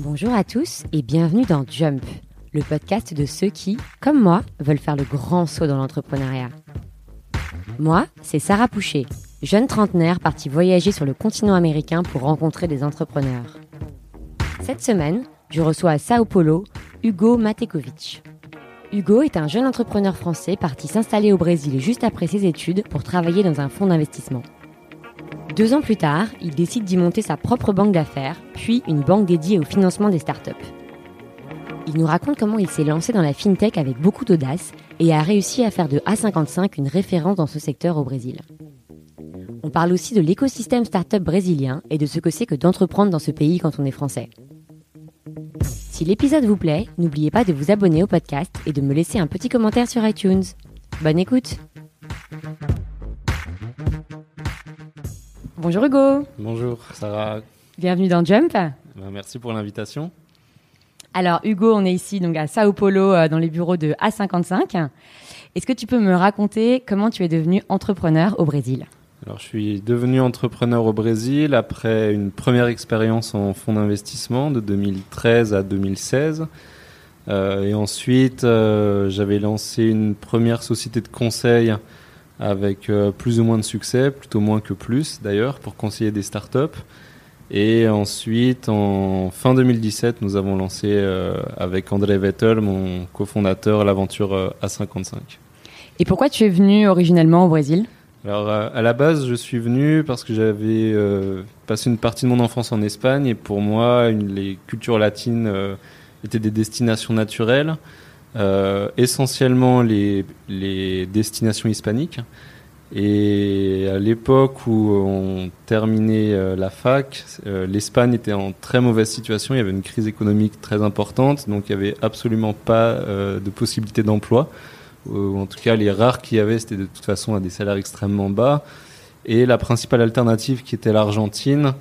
Bonjour à tous et bienvenue dans Jump, le podcast de ceux qui, comme moi, veulent faire le grand saut dans l'entrepreneuriat. Moi, c'est Sarah Poucher, jeune trentenaire partie voyager sur le continent américain pour rencontrer des entrepreneurs. Cette semaine, je reçois à Sao Paulo Hugo Matekovic. Hugo est un jeune entrepreneur français parti s'installer au Brésil juste après ses études pour travailler dans un fonds d'investissement. Deux ans plus tard, il décide d'y monter sa propre banque d'affaires, puis une banque dédiée au financement des startups. Il nous raconte comment il s'est lancé dans la fintech avec beaucoup d'audace et a réussi à faire de A55 une référence dans ce secteur au Brésil. On parle aussi de l'écosystème startup brésilien et de ce que c'est que d'entreprendre dans ce pays quand on est français. Si l'épisode vous plaît, n'oubliez pas de vous abonner au podcast et de me laisser un petit commentaire sur iTunes. Bonne écoute Bonjour Hugo Bonjour Sarah, Bienvenue dans Jump Ben, merci pour l'invitation. Alors Hugo, on est ici donc à Sao Paulo euh, dans les bureaux de A55. Est-ce que tu peux me raconter comment tu es devenu entrepreneur au Brésil? Alors je suis devenu entrepreneur au Brésil après une première expérience en fonds d'investissement de 2013 à 2016. Euh, et ensuite, euh, j'avais lancé une première société de conseil avec euh, plus ou moins de succès, plutôt moins que plus d'ailleurs, pour conseiller des startups. Et ensuite, en fin 2017, nous avons lancé avec André Vettel, mon cofondateur, l'aventure euh, A55. Et pourquoi tu es venu originellement au Brésil? Alors euh, à la base, je suis venu parce que j'avais euh, passé une partie de mon enfance en Espagne et pour moi, les cultures latines euh, étaient des destinations naturelles, essentiellement les, les destinations hispaniques. Et à l'époque où on terminait la fac, l'Espagne était en très mauvaise situation. Il y avait une crise économique très importante, donc il n'y avait absolument pas de possibilité d'emploi. Ou en tout cas, les rares qu'il y avait, c'était de toute façon à des salaires extrêmement bas. Et la principale alternative, qui était l'Argentine,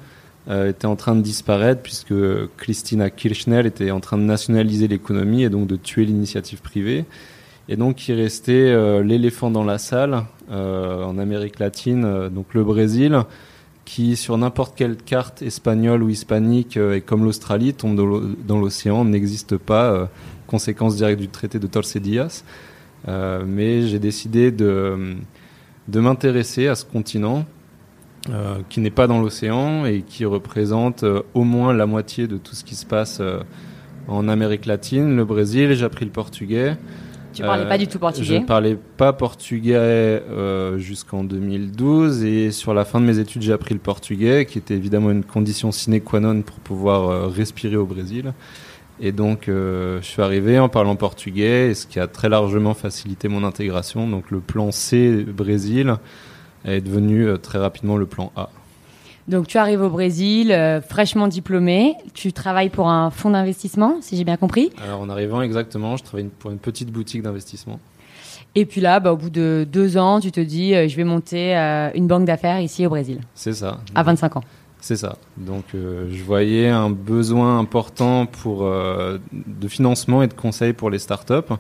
euh, était en train de disparaître puisque Christina Kirchner était en train de nationaliser l'économie et donc de tuer l'initiative privée. Et donc, il restait euh, l'éléphant dans la salle euh, en Amérique latine, euh, donc le Brésil, qui sur n'importe quelle carte espagnole ou hispanique, euh, et comme l'Australie, tombe dans l'o- dans l'océan, n'existe pas, euh, conséquence directe du traité de Torcedillas. Euh, mais j'ai décidé de, de m'intéresser à ce continent euh, qui n'est pas dans l'océan et qui représente euh, au moins la moitié de tout ce qui se passe euh, en Amérique latine, le Brésil. J'ai appris le portugais. Tu parlais pas du tout Je portugais. ne parlais pas portugais jusqu'en 2012 et sur la fin de mes études, j'ai appris le portugais, qui était évidemment une condition sine qua non pour pouvoir respirer au Brésil. Et donc, euh, je suis arrivé en parlant portugais, et ce qui a très largement facilité mon intégration. Donc, le plan C Brésil est devenu euh, très rapidement le plan A. Donc tu arrives au Brésil, euh, fraîchement diplômé, tu travailles pour un fonds d'investissement, si j'ai bien compris. Alors, en arrivant exactement, je travaillais pour une petite boutique d'investissement. Et puis là, bah, au bout de deux ans, tu te dis, je vais monter une banque d'affaires ici au Brésil, C'est ça. à 25 ans. C'est ça. Donc euh, je voyais un besoin important pour euh, de financement et de conseils pour les startups.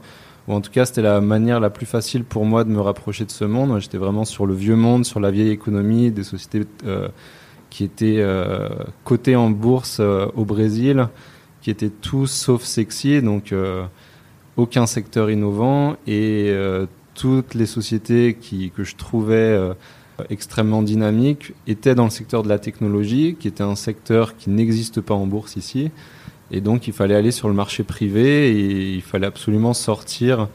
Ou en tout cas, c'était la manière la plus facile pour moi de me rapprocher de ce monde. J'étais vraiment sur le vieux monde, sur la vieille économie, des sociétés euh, qui étaient cotées en bourse au Brésil, qui étaient tous sauf sexy, donc aucun secteur innovant et toutes les sociétés qui, que je trouvais extrêmement dynamiques étaient dans le secteur de la technologie, qui était un secteur qui n'existe pas en bourse ici. Et donc, il fallait aller sur le marché privé et il fallait absolument sortir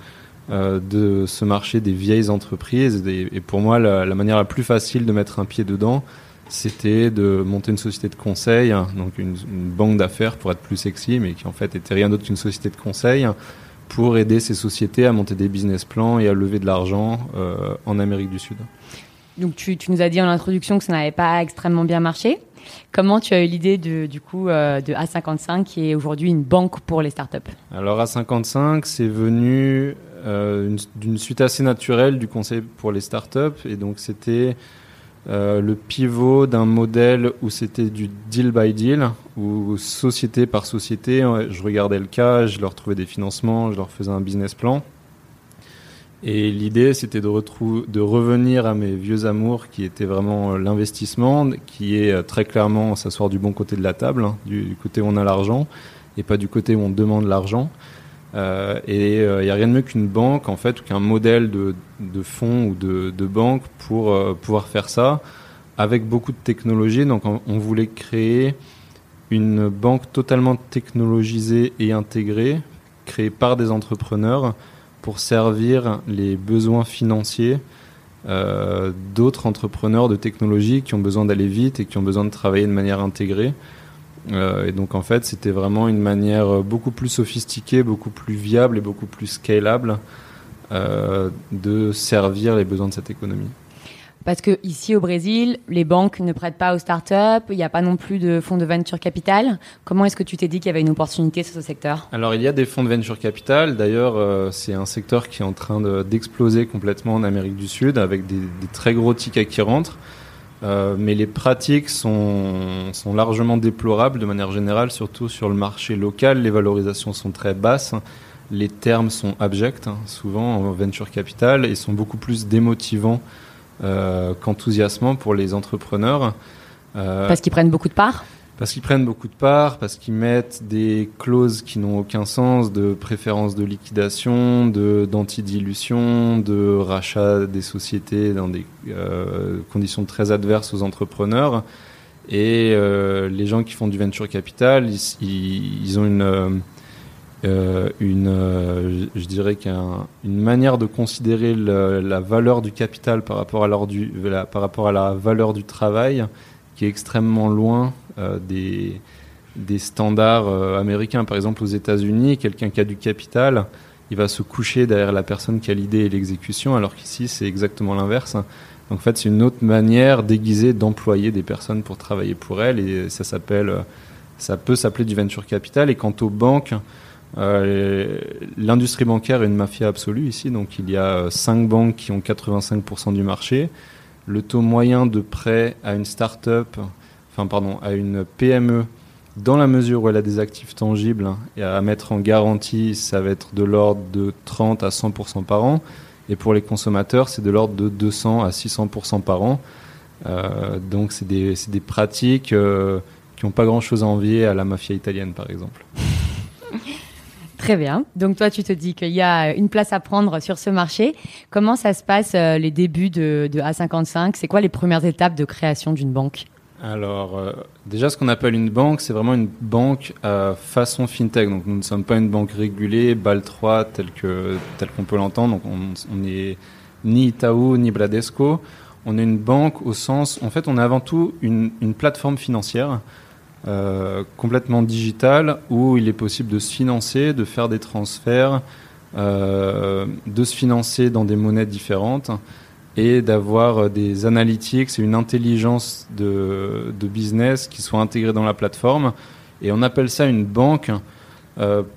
euh, de ce marché des vieilles entreprises. Et, et pour moi, la, la manière la plus facile de mettre un pied dedans, c'était de monter une société de conseil, hein, donc une, une banque d'affaires pour être plus sexy, mais qui en fait était rien d'autre qu'une société de conseil pour aider ces sociétés à monter des business plans et à lever de l'argent euh, en Amérique du Sud. Donc tu, nous as dit en introduction que ça n'avait pas extrêmement bien marché. Comment tu as eu l'idée de, du coup euh, de A55 qui est aujourd'hui une banque pour les startups? Alors A55, c'est venu euh, une- d'une suite assez naturelle du conseil pour les startups et donc c'était euh, le pivot d'un modèle où c'était du deal by deal, où société par société, je regardais le cas, je leur trouvais des financements, je leur faisais un business plan. Et l'idée, c'était de, de revenir à mes vieux amours, qui étaient vraiment l'investissement, qui est très clairement s'asseoir du bon côté de la table, hein, du, côté où on a l'argent, et pas du côté où on demande l'argent. Euh, et il euh, n'y a rien de mieux qu'une banque, en fait, ou qu'un modèle de, fonds ou de, banque pour euh, pouvoir faire ça avec beaucoup de technologie. Donc, on, on, voulait créer une banque totalement technologisée et intégrée, créée par des entrepreneurs pour servir les besoins financiers euh, d'autres entrepreneurs de technologie qui ont besoin d'aller vite et qui ont besoin de travailler de manière intégrée. Euh, et donc en fait, c'était vraiment une manière beaucoup plus sophistiquée, beaucoup plus viable et beaucoup plus scalable euh, de servir les besoins de cette économie. Parce que ici au Brésil, les banques ne prêtent pas aux startups, il n'y a pas non plus de fonds de venture capital. Comment est-ce que tu t'es dit qu'il y avait une opportunité sur ce secteur? Alors il y a des fonds de venture capital. D'ailleurs, euh, c'est un secteur qui est en train d'exploser complètement en Amérique du Sud avec des, très gros tickets qui rentrent. Euh, mais les pratiques sont, sont largement déplorables de manière générale, surtout sur le marché local. Les valorisations sont très basses. Les termes sont abjects, hein, souvent en venture capital, et sont beaucoup plus démotivants euh, qu'enthousiasmants pour les entrepreneurs. Euh, Parce qu'ils prennent beaucoup de parts? parce qu'ils prennent beaucoup de parts, parce qu'ils mettent des clauses qui n'ont aucun sens, de préférence de liquidation, de d'antidilution, de rachat des sociétés dans des euh, conditions très adverses aux entrepreneurs. Et euh, les gens qui font du venture capital, ils, ils ont une une, euh, je dirais qu'une manière de considérer la valeur du capital par rapport à, du, la, par rapport à la valeur du travail qui est extrêmement loin euh, des, des standards euh, américains. Par exemple, aux États-Unis, quelqu'un qui a du capital, il va se coucher derrière la personne qui a l'idée et l'exécution, alors qu'ici, c'est exactement l'inverse. Donc, en fait, c'est une autre manière déguisée d'employer des personnes pour travailler pour elles, et ça s'appelle, ça peut s'appeler du venture capital. Et quant aux banques, euh, l'industrie bancaire est une mafia absolue ici, donc il y a cinq banques qui ont 85% du marché. Le taux moyen de prêt à une start-up enfin pardon, à une PME dans la mesure où elle a des actifs tangibles hein, et à mettre en garantie, ça va être de l'ordre de 30 à 100% par an. Et pour les consommateurs, c'est de l'ordre de 200 à 600% par an. Euh, donc c'est des, pratiques euh, qui n'ont pas grand-chose à envier à la mafia italienne, par exemple. Très bien. Donc toi, tu te dis qu'il y a une place à prendre sur ce marché. Comment ça se passe euh, les débuts de, de A55 C'est quoi les premières étapes de création d'une banque? Alors, euh, déjà, ce qu'on appelle une banque, c'est vraiment une banque à façon fintech. Donc, nous ne sommes pas une banque régulée, BAL 3, tel que tel qu'on peut l'entendre. Donc, on n'est ni Itaú ni Bradesco. On est une banque au sens, en fait, on est avant tout une plateforme financière euh, complètement digitale où il est possible de se financer, de faire des transferts, euh, de se financer dans des monnaies différentes et d'avoir euh, des analytics et une intelligence de, business qui soit intégrée dans la plateforme. Et on appelle ça une banque.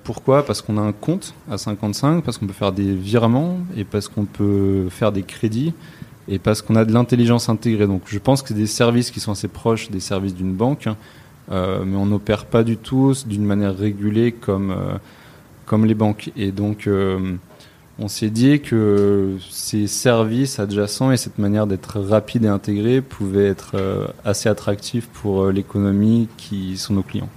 Pourquoi? Parce qu'on a un compte à 55, parce qu'on peut faire des virements et parce qu'on peut faire des crédits et parce qu'on a de l'intelligence intégrée. Donc je pense que c'est des services qui sont assez proches des services d'une banque, mais on n'opère pas du tout d'une manière régulée comme, euh, comme les banques. Et donc euh, on s'est dit que ces services adjacents et cette manière d'être rapide et intégré pouvaient être euh, assez attractifs pour euh, l'économie qui sont nos clients.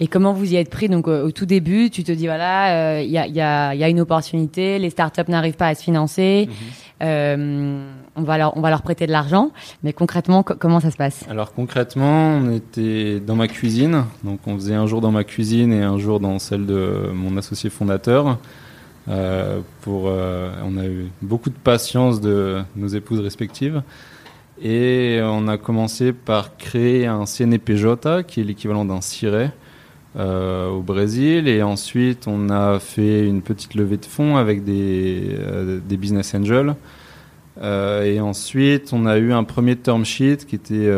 Et comment vous y êtes pris? Donc au tout début, tu te dis voilà, il y, a, y, a, y, a, une opportunité, les startups n'arrivent pas à se financer, mhm. euh, on va leur prêter de l'argent. Mais concrètement, comment ça se passe? Alors concrètement, on était dans ma cuisine, donc on faisait un jour dans ma cuisine et un jour dans celle de mon associé fondateur. Euh, euh, on a eu beaucoup de patience de nos épouses respectives. Et on a commencé par créer un CNPJ, qui est l'équivalent d'un siret euh, au Brésil. Et ensuite, on a fait une petite levée de fonds avec des business angels. Euh, et ensuite, on a eu un premier term sheet qui était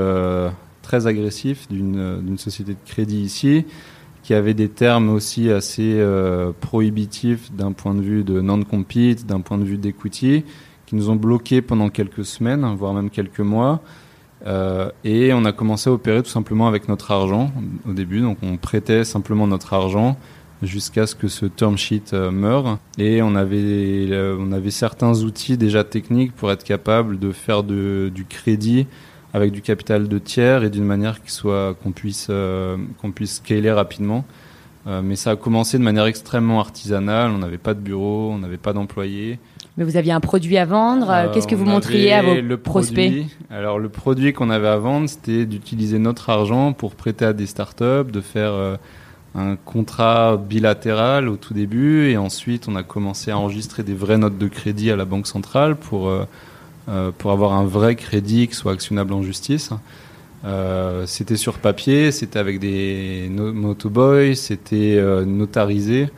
très agressif d'une société de crédit ici qui avait des termes aussi assez euh, prohibitifs d'un point de vue de non-compete, d'un point de vue d'equity, qui nous ont bloqués pendant quelques semaines, voire même quelques mois. Euh, et on a commencé à opérer tout simplement avec notre argent au début. Donc on prêtait simplement notre argent jusqu'à ce que ce term sheet meure. Et on avait, on avait certains outils déjà techniques pour être capable de faire de, du crédit avec du capital de tiers et d'une manière qui soit qu'on puisse qu'on puisse scaler rapidement. mais ça a commencé de manière extrêmement artisanale. On n'avait pas de bureau, on n'avait pas d'employés. Mais vous aviez un produit à vendre. Euh, qu'est-ce que vous montriez à vos le prospects Alors le produit qu'on avait à vendre, c'était d'utiliser notre argent pour prêter à des startups, de faire euh, un contrat bilatéral au tout début, et ensuite on a commencé à enregistrer des vraies notes de crédit à la banque centrale pour euh, pour avoir un vrai crédit qui soit actionnable en justice. c'était sur papier, c'était avec des motoboys, c'était notarisé.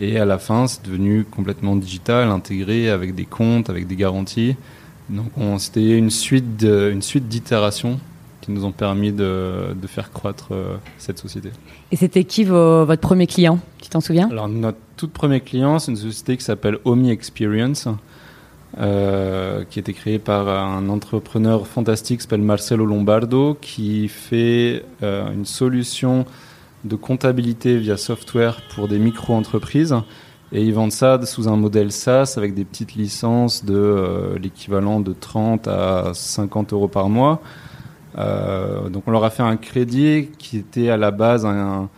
Et à la fin, c'est devenu complètement digital, intégré avec des comptes, avec des garanties. Donc c'était une suite d'itérations qui nous ont permis de, de faire croître euh, cette société. Et c'était qui votre premier client Tu t'en souviens? Alors notre tout premier client, c'est une société qui s'appelle Omi Experience, euh, qui a été créée par un entrepreneur fantastique qui s'appelle Marcelo Lombardo, qui fait euh, une solution de comptabilité via software pour des micro-entreprises. Et ils vendent ça sous un modèle SaaS avec des petites licences de euh, l'équivalent de 30 à 50 euros par mois. Euh, donc on leur a fait un crédit qui était à la base un,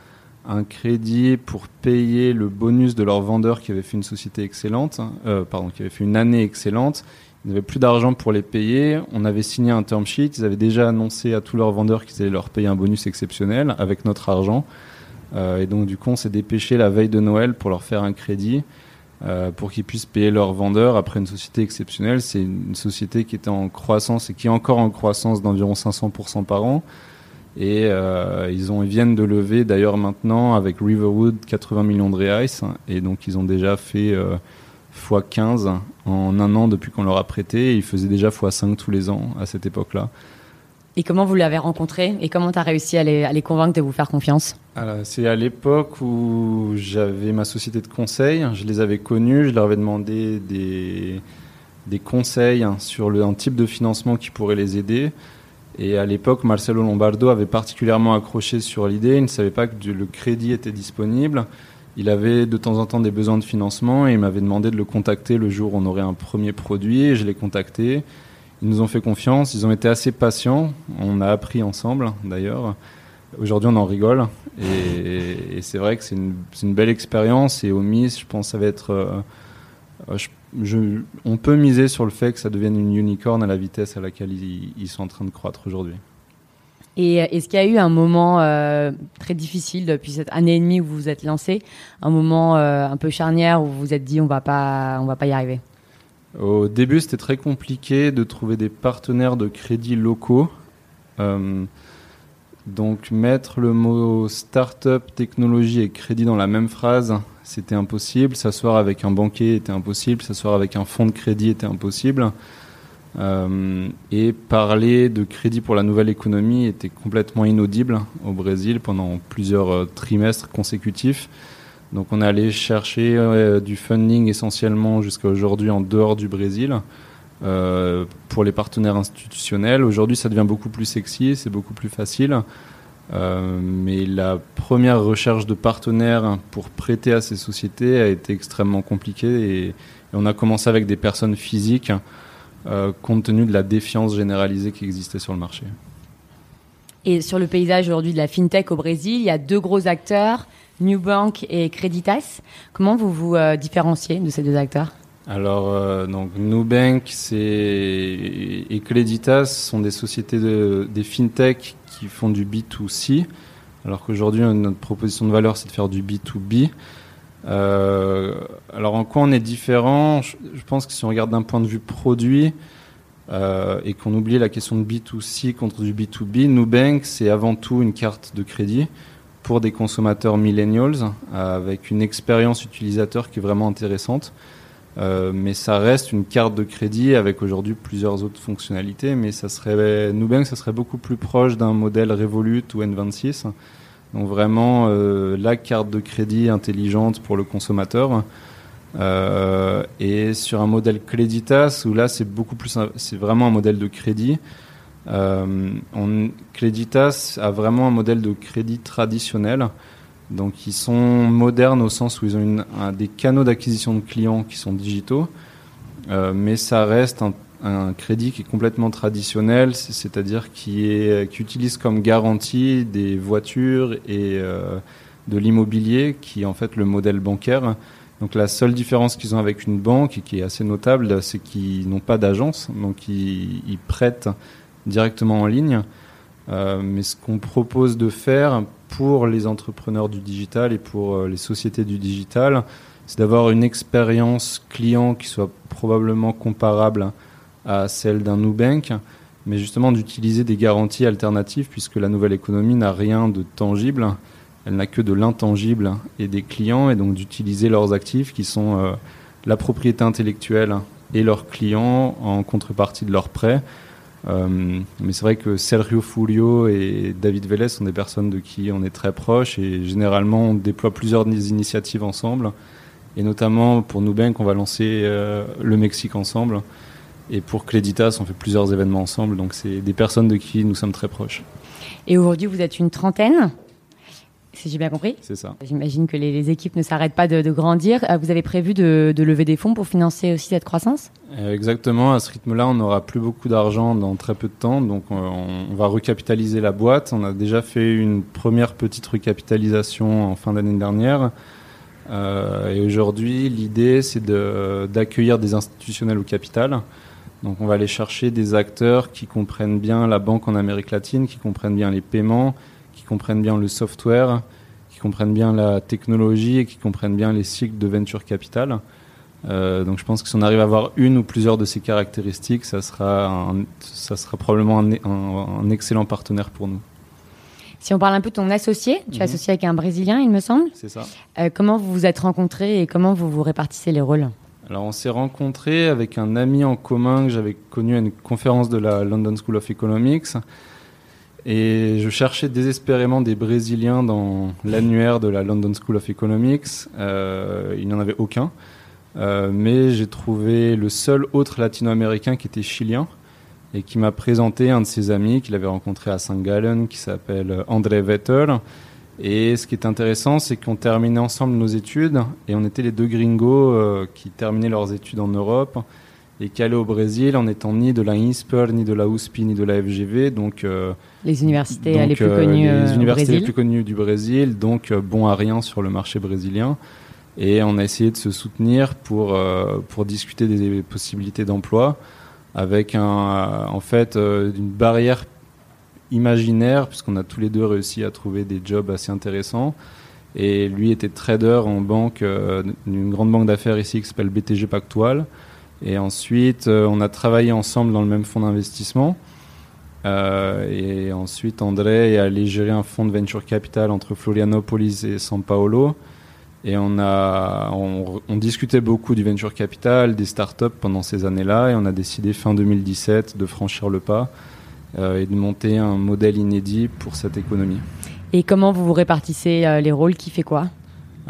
crédit pour payer le bonus de leur vendeur qui avait fait une société excellente, euh, pardon, qui avait fait une année excellente. Ils n'avaient plus d'argent pour les payer. On avait signé un term sheet. Ils avaient déjà annoncé à tous leurs vendeurs qu'ils allaient leur payer un bonus exceptionnel avec notre argent. Euh, et donc, du coup, on s'est dépêché la veille de Noël pour leur faire un crédit euh, pour qu'ils puissent payer leurs vendeurs après une société exceptionnelle. C'est une société qui était en croissance et qui est encore en croissance d'environ 500% par an. Et euh, ils, ont, ils viennent de lever d'ailleurs maintenant avec Riverwood 80 millions de reais. Et donc, ils ont déjà fait x 15 en un an depuis qu'on leur a prêté. ils faisaient déjà x 5 tous les ans à cette époque-là. Et comment vous l'avez rencontré et comment tu as réussi à les, convaincre de vous faire confiance? C'est à l'époque où j'avais ma société de conseil. Je les avais connus, je leur avais demandé des, des conseils sur le, un type de financement qui pourrait les aider. Et à l'époque, Marcelo Lombardo avait particulièrement accroché sur l'idée. Il ne savait pas que le crédit était disponible. Il avait de temps en temps des besoins de financement et il m'avait demandé de le contacter le jour où on aurait un premier produit. Et je l'ai contacté. Ils nous ont fait confiance, ils ont été assez patients. On a appris ensemble d'ailleurs. Aujourd'hui, on en rigole. Et, c'est vrai que c'est une, belle expérience. Et au MIS, je pense que ça va être. Euh, on peut miser sur le fait que ça devienne une unicorn à la vitesse à laquelle ils sont en train de croître aujourd'hui. Et euh, est-ce qu'il y a eu un moment euh, très difficile depuis cette année et demie où vous vous êtes lancé, un moment un peu charnière où vous vous êtes dit on va pas, on va pas y arriver? Au début, c'était très compliqué de trouver des partenaires de crédit locaux. donc mettre le mot start-up, technologie et crédit dans la même phrase, c'était impossible. S'asseoir avec un banquier était impossible. S'asseoir avec un fonds de crédit était impossible. Euh, et parler de crédit pour la nouvelle économie était complètement inaudible au Brésil pendant plusieurs euh, trimestres consécutifs. Donc on est allé chercher euh, du funding essentiellement jusqu'à aujourd'hui en dehors du Brésil pour les partenaires institutionnels. Aujourd'hui ça devient beaucoup plus sexy, c'est beaucoup plus facile. mais la première recherche de partenaires pour prêter à ces sociétés a été extrêmement compliquée et on a commencé avec des personnes physiques euh, compte tenu de la défiance généralisée qui existait sur le marché. Et sur le paysage aujourd'hui de la fintech au Brésil, il y a deux gros acteurs, Newbank et Creditas. Comment vous vous euh, différenciez de ces deux acteurs? Alors, euh, donc, et Creditas sont des sociétés de, des fintech qui font du B2C, alors qu'aujourd'hui, notre proposition de valeur, c'est de faire du B2B. Euh, alors en quoi on est différent? Je, pense que si on regarde d'un point de vue produit euh, et qu'on oublie la question de B2C contre du B2B, Nubank c'est avant tout une carte de crédit pour des consommateurs millennials avec une expérience utilisateur qui est vraiment intéressante. Euh, mais ça reste une carte de crédit avec aujourd'hui plusieurs autres fonctionnalités. Mais ça serait Nubank, ça serait beaucoup plus proche d'un modèle Revolut ou N26 donc vraiment euh, la carte de crédit intelligente pour le consommateur. Euh, et sur un modèle Creditas où là c'est beaucoup plus, c'est vraiment un modèle de crédit. Euh, on, Creditas a vraiment un modèle de crédit traditionnel. Donc ils sont modernes au sens où ils ont des canaux d'acquisition de clients qui sont digitaux, euh, mais ça reste un, crédit qui est complètement traditionnel, c'est-à-dire qui, utilise comme garantie des voitures et euh, de l'immobilier, qui est en fait le modèle bancaire. Donc la seule différence qu'ils ont avec une banque, et qui est assez notable, c'est qu'ils n'ont pas d'agence, donc ils, prêtent directement en ligne. Euh, mais ce qu'on propose de faire pour les entrepreneurs du digital et pour euh, les sociétés du digital, c'est d'avoir une expérience client qui soit probablement comparable à celle d'un Nubank, mais justement d'utiliser des garanties alternatives puisque la nouvelle économie n'a rien de tangible, elle n'a que de l'intangible et des clients, et donc d'utiliser leurs actifs qui sont euh, la propriété intellectuelle et leurs clients en contrepartie de leurs prêts euh, mais c'est vrai que Sergio Fulio et David Vélez sont des personnes de qui on est très proche et généralement on déploie plusieurs initiatives ensemble. Et notamment pour Nubank, on va lancer euh, le Mexique ensemble. Et pour Cléditas, on fait plusieurs événements ensemble. Donc c'est des personnes de qui nous sommes très proches. Et aujourd'hui, vous êtes une trentaine si j'ai bien compris. C'est ça. J'imagine que les, équipes ne s'arrêtent pas de, grandir. Euh, vous avez prévu de, lever des fonds pour financer aussi cette croissance? Euh, Exactement. À ce rythme-là, on n'aura plus beaucoup d'argent dans très peu de temps. Donc, euh, on, va recapitaliser la boîte. On a déjà fait une première petite recapitalisation en fin d'année dernière. et aujourd'hui, l'idée, c'est d'accueillir des institutionnels au capital. Donc, on va aller chercher des acteurs qui comprennent bien la banque en Amérique latine, qui comprennent bien les paiements comprennent bien le software, qui comprennent bien la technologie et qui comprennent bien les cycles de venture capital. Euh, donc je pense que si on arrive à avoir une ou plusieurs de ces caractéristiques, ça sera, ça sera probablement un, excellent partenaire pour nous. Si on parle un peu de ton associé, tu es mhm. associé avec un Brésilien, il me semble. C'est ça. Euh, comment vous vous êtes rencontrés et comment vous vous répartissez les rôles? Alors on s'est rencontrés avec un ami en commun que j'avais connu à une conférence de la London School of Economics et je cherchais désespérément des Brésiliens dans l'annuaire de la London School of Economics. Euh, il n'y en avait aucun. Euh, mais j'ai trouvé le seul autre latino-américain qui était chilien et qui m'a présenté un de ses amis qu'il avait rencontré à Saint Gallen qui s'appelle André Vettel. Et ce qui est intéressant, c'est qu'on terminait ensemble nos études et on était les deux gringos euh, qui terminaient leurs études en Europe et qui allaient au Brésil en n'étant ni de la INSPER, ni de la USP, ni de la FGV. Donc, euh, les universités les plus euh, connues les universités les plus connues du Brésil, donc euh, bon à rien sur le marché brésilien. Et on a essayé de se soutenir pour, pour discuter des possibilités d'emploi avec un, en fait une barrière imaginaire, puisqu'on a tous les deux réussi à trouver des jobs assez intéressants. Et lui était trader en banque, d'une grande banque d'affaires ici qui s'appelle BTG Pactual. Et ensuite, euh, on a travaillé ensemble dans le même fonds d'investissement. Euh, et ensuite, André est allé gérer un fonds de venture capital entre Florianopolis et São Paulo. Et on a, on, discutait beaucoup du venture capital, des startups pendant ces années-là, et on a décidé fin 2017 de franchir le pas euh, et de monter un modèle inédit pour cette économie. Et comment vous vous répartissez les rôles? Qui fait quoi?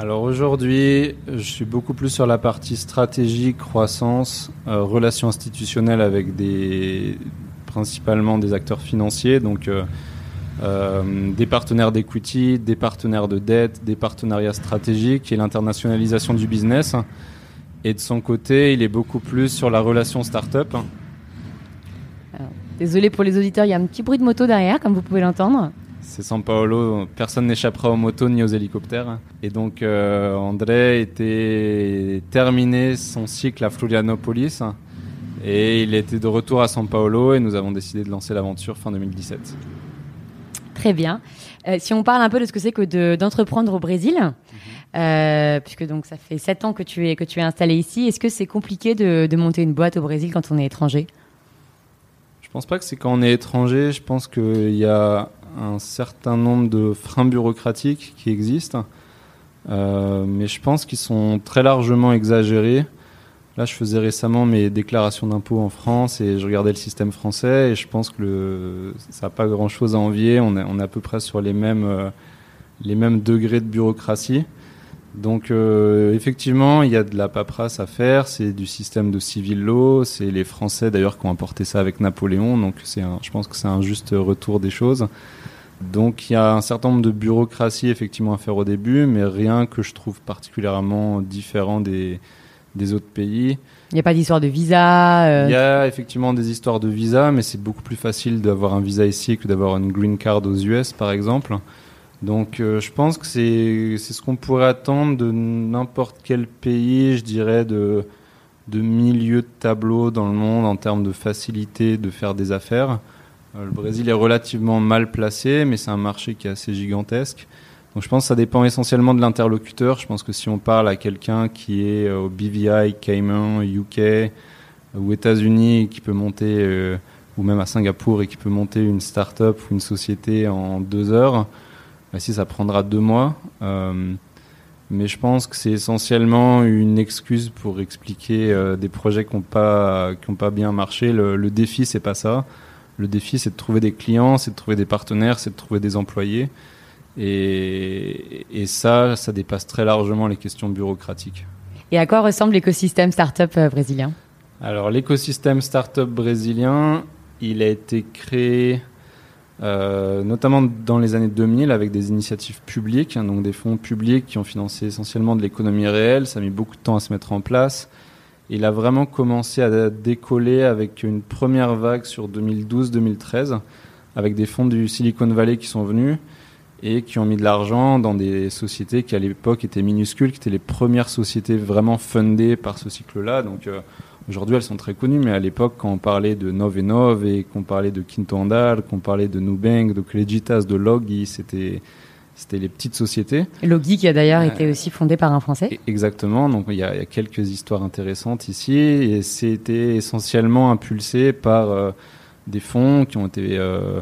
Alors aujourd'hui, je suis beaucoup plus sur la partie stratégie, croissance, euh, relations institutionnelles avec des principalement des acteurs financiers, donc euh, euh, des partenaires d'equity, des partenaires de dette, des partenariats stratégiques et l'internationalisation du business. Et de son côté, il est beaucoup plus sur la relation start-up. Désolé pour les auditeurs, il y a un petit bruit de moto derrière, comme vous pouvez l'entendre. C'est San Paolo, personne n'échappera aux motos ni aux hélicoptères. Et donc euh, André était terminé son cycle à Florianopolis et il était de retour à San Paolo et nous avons décidé de lancer l'aventure fin 2017. Très bien. Euh, si on parle un peu de ce que c'est que d'entreprendre au Brésil, mhm. euh, puisque donc ça fait sept ans que tu es que tu es installé ici, est-ce que c'est compliqué de, de monter une boîte au Brésil quand on est étranger? Je pense pas que c'est quand on est étranger. Je pense qu'il y a un certain nombre de freins bureaucratiques qui existent, euh, mais je pense qu'ils sont très largement exagérés. Là, je faisais récemment mes déclarations d'impôts en France et je regardais le système français et je pense que ça n'a pas grand-chose à envier. On est, on est à peu près sur les mêmes, euh, les mêmes degrés de bureaucratie. Donc euh, effectivement, il y a de la paperasse à faire, c'est du système de civil law, c'est les Français d'ailleurs qui ont importé ça avec Napoléon, donc c'est je pense que c'est un juste retour des choses. Donc il y a un certain nombre de bureaucraties effectivement à faire au début, mais rien que je trouve particulièrement différent des, des autres pays. Il n'y a pas d'histoire de visa euh Il y a effectivement des histoires de visa, mais c'est beaucoup plus facile d'avoir un visa ici que d'avoir une green card aux US par exemple. Donc euh, je pense que c'est ce qu'on pourrait attendre de n'importe quel pays, je dirais, de, de milieu de tableau dans le monde en termes de facilité de faire des affaires. Euh, le Brésil est relativement mal placé, mais c'est un marché qui est assez gigantesque. Donc je pense que ça dépend essentiellement de l'interlocuteur. Je pense que si on parle à quelqu'un qui est au BVI, Cayman, UK ou États-Unis, qui peut monter, ou même à Singapour et qui peut monter une start-up ou une société en deux heures, bah, si ça prendra deux mois. Euh, mais je pense que c'est essentiellement une excuse pour expliquer euh, des projets qui n'ont pas, qui pas bien marché. Le, le défi, c'est pas ça. Le défi, c'est de trouver des clients, c'est de trouver des partenaires, c'est de trouver des employés. Et, et, ça, ça dépasse très largement les questions bureaucratiques. Et à quoi ressemble l'écosystème startup euh, brésilien? Alors, l'écosystème startup brésilien, il a été créé euh, notamment dans les années 2000 avec des initiatives publiques, hein, donc des fonds publics qui ont financé essentiellement de l'économie réelle. Ça a mis beaucoup de temps à se mettre en place. Il a vraiment commencé à décoller avec une première vague sur 2012-2013, avec des fonds du Silicon Valley qui sont venus et qui ont mis de l'argent dans des sociétés qui à l'époque étaient minuscules, qui étaient les premières sociétés vraiment fundées par ce cycle-là. Euh, Aujourd'hui, elles sont très connues, mais à l'époque, quand on parlait de Novenov et qu'on parlait de Quinto Andal, qu'on parlait de Nubank, de Creditas, de Logi, c'était c'était les petites sociétés. Logi qui a d'ailleurs été euh, aussi fondé par un Français. Exactement, donc il y, a, il y, a, quelques histoires intéressantes ici, et c'était essentiellement impulsé par euh, des fonds qui ont été euh,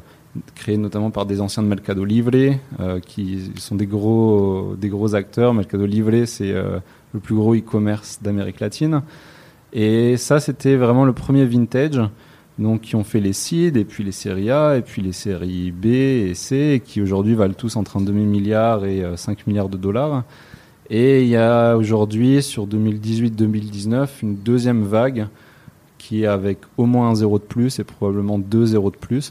créés notamment par des anciens de Mercado Libre, euh, qui sont des gros, des gros acteurs. Mercado Libre, c'est le plus gros e-commerce d'Amérique latine. Et ça, c'était vraiment le premier vintage. Donc, qui ont fait les seed, et puis les séries A, et puis les séries B et C, qui aujourd'hui valent tous entre 2 milliards et 5 euh, milliards de dollars. Et il y a aujourd'hui, sur 2018-2019, une deuxième vague qui est avec au moins un zéro de plus et probablement deux zéros de plus,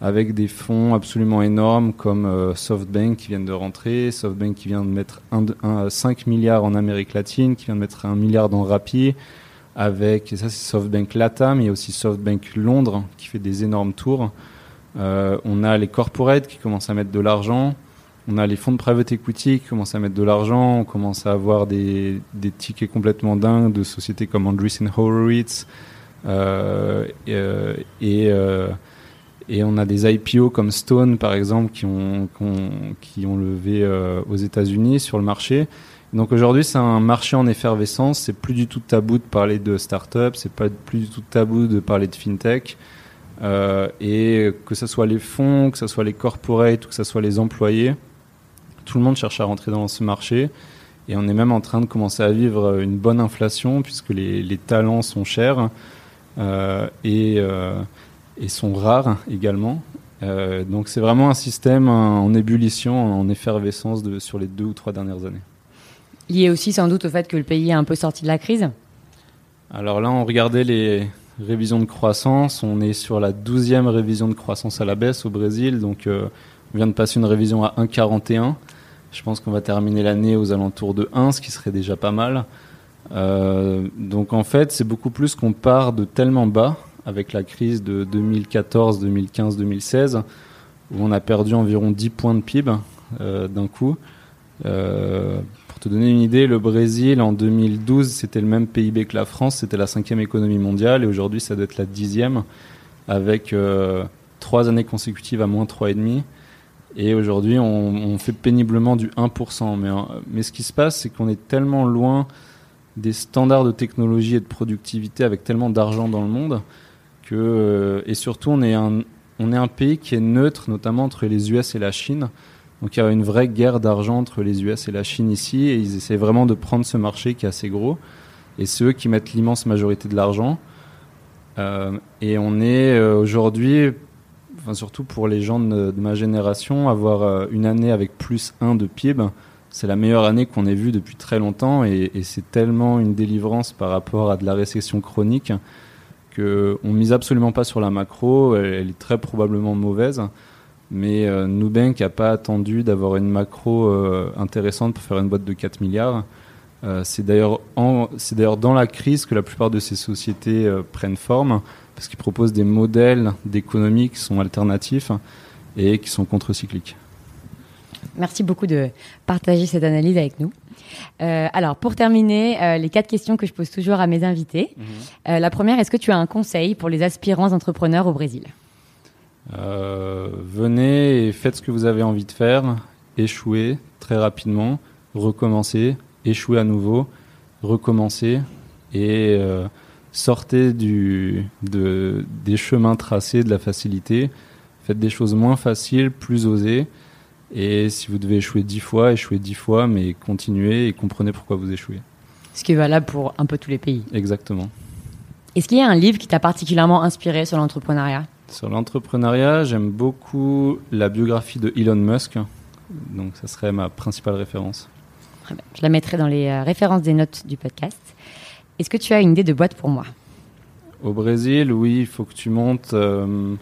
avec des fonds absolument énormes comme euh, SoftBank qui viennent de rentrer, SoftBank qui vient de mettre 5 milliards en Amérique latine, qui vient de mettre 1 milliard dans Rappi, avec, et ça c'est SoftBank Latam, il y a aussi SoftBank Londres qui fait des énormes tours. Euh, on a les corporates qui commencent à mettre de l'argent. On a les fonds de private equity qui commencent à mettre de l'argent. On commence à avoir des, des tickets complètement dingues de sociétés comme Andreessen Horowitz. Euh, et, euh, et, on a des IPO comme Stone, par exemple, qui ont, qui ont, levé aux États-Unis sur le marché. Donc aujourd'hui, c'est un marché en effervescence. C'est plus du tout tabou de parler de start-up, c'est pas plus du tout tabou de parler de fintech. Euh, et que ce soit les fonds, que ce soit les corporates, que ce soit les employés, tout le monde cherche à rentrer dans ce marché. Et on est même en train de commencer à vivre une bonne inflation puisque les, les talents sont chers euh, et, euh, et, sont rares également. Euh, donc c'est vraiment un système en ébullition, en effervescence de, sur les deux ou trois dernières années. Lié aussi sans doute au fait que le pays est un peu sorti de la crise Alors là, on regardait les révisions de croissance. On est sur la douzième révision de croissance à la baisse au Brésil. Donc euh, on vient de passer une révision à 1,41. Je pense qu'on va terminer l'année aux alentours de 1, ce qui serait déjà pas mal. Euh, donc en fait, c'est beaucoup plus qu'on part de tellement bas avec la crise de 2014, 2015, 2016, où on a perdu environ 10 points de PIB euh, d'un coup. Te donner une idée, le Brésil en 2012, c'était le même PIB que la France, c'était la cinquième économie mondiale, et aujourd'hui, ça doit être la dixième, avec euh, trois années consécutives à moins 3,5. Et aujourd'hui, on, fait péniblement du 1%. Mais, mais ce qui se passe, c'est qu'on est tellement loin des standards de technologie et de productivité avec tellement d'argent dans le monde que, euh, et surtout, on est, un, on est un pays qui est neutre, notamment entre les US et la Chine. Donc il y a une vraie guerre d'argent entre les US et la Chine ici, et ils essaient vraiment de prendre ce marché qui est assez gros. Et c'est eux qui mettent l'immense majorité de l'argent. Euh, et on est euh, aujourd'hui, enfin surtout pour les gens de, ma génération, avoir euh, une année avec plus 1 de PIB, c'est la meilleure année qu'on ait vue depuis très longtemps, et, c'est tellement une délivrance par rapport à de la récession chronique qu'on mise absolument pas sur la macro, elle est très probablement mauvaise. Mais euh, Nubank n'a pas attendu d'avoir une macro euh, intéressante pour faire une boîte de 4 milliards. Euh, c'est d'ailleurs dans la crise que la plupart de ces sociétés euh, prennent forme, parce qu'ils proposent des modèles d'économie qui sont alternatifs et qui sont contre-cycliques. Merci beaucoup de partager cette analyse avec nous. Euh, alors, pour terminer, euh, les quatre questions que je pose toujours à mes invités. Euh, la première, est-ce que tu as un conseil pour les aspirants entrepreneurs au Brésil? Euh, venez et faites ce que vous avez envie de faire, échouez très rapidement, recommencez, échouez à nouveau, recommencez et euh, sortez du, de, des chemins tracés, de la facilité. Faites des choses moins faciles, plus osées. Et si vous devez échouer dix fois, échouez dix fois, mais continuez et comprenez pourquoi vous échouez. Ce qui est valable pour un peu tous les pays. Exactement. Est-ce qu'il y a un livre qui t'a particulièrement inspiré sur l'entrepreneuriat? Sur l'entrepreneuriat, j'aime beaucoup la biographie de Elon Musk. Donc ça serait ma principale référence. Je la mettrai dans les euh, références des notes du podcast. Est-ce que tu as une idée de boîte pour moi? Au Brésil, oui, il faut que tu montes euh,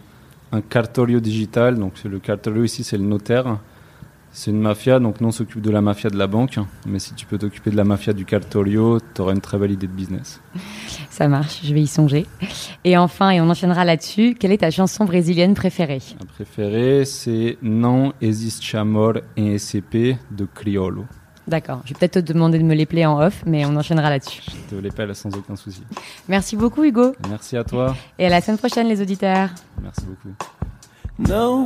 un cartorio digital. Donc le cartorio ici, c'est le notaire. C'est une mafia, donc nous on s'occupe de la mafia de la banque. Mais si tu peux t'occuper de la mafia du cartorio, tu auras une très belle idée de business. Ça marche, je vais y songer. Et enfin, et on enchaînera là-dessus, quelle est ta chanson brésilienne préférée? Ma préférée, c'est Non existe amor en SCP de Criollo. D'accord, je vais peut-être te demander de me les player en off, mais on enchaînera là-dessus. Je te l'épelle sans aucun souci. Merci beaucoup Hugo, Merci à toi. et à la semaine prochaine les auditeurs. Merci beaucoup. Não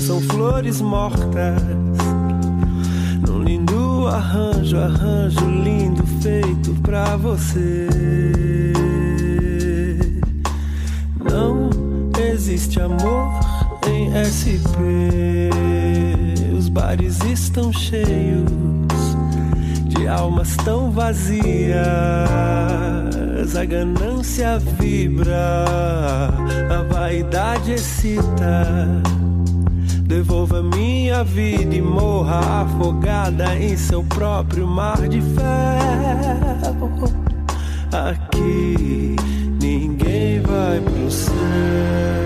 São flores mortas. Num lindo arranjo, arranjo lindo feito pra você. Não existe amor em SP. Os bares estão cheios de almas tão vazias. A ganância vibra, a vaidade excita. Devolva minha vida e morra afogada em seu próprio mar de ferro. Aqui ninguém vai pro céu.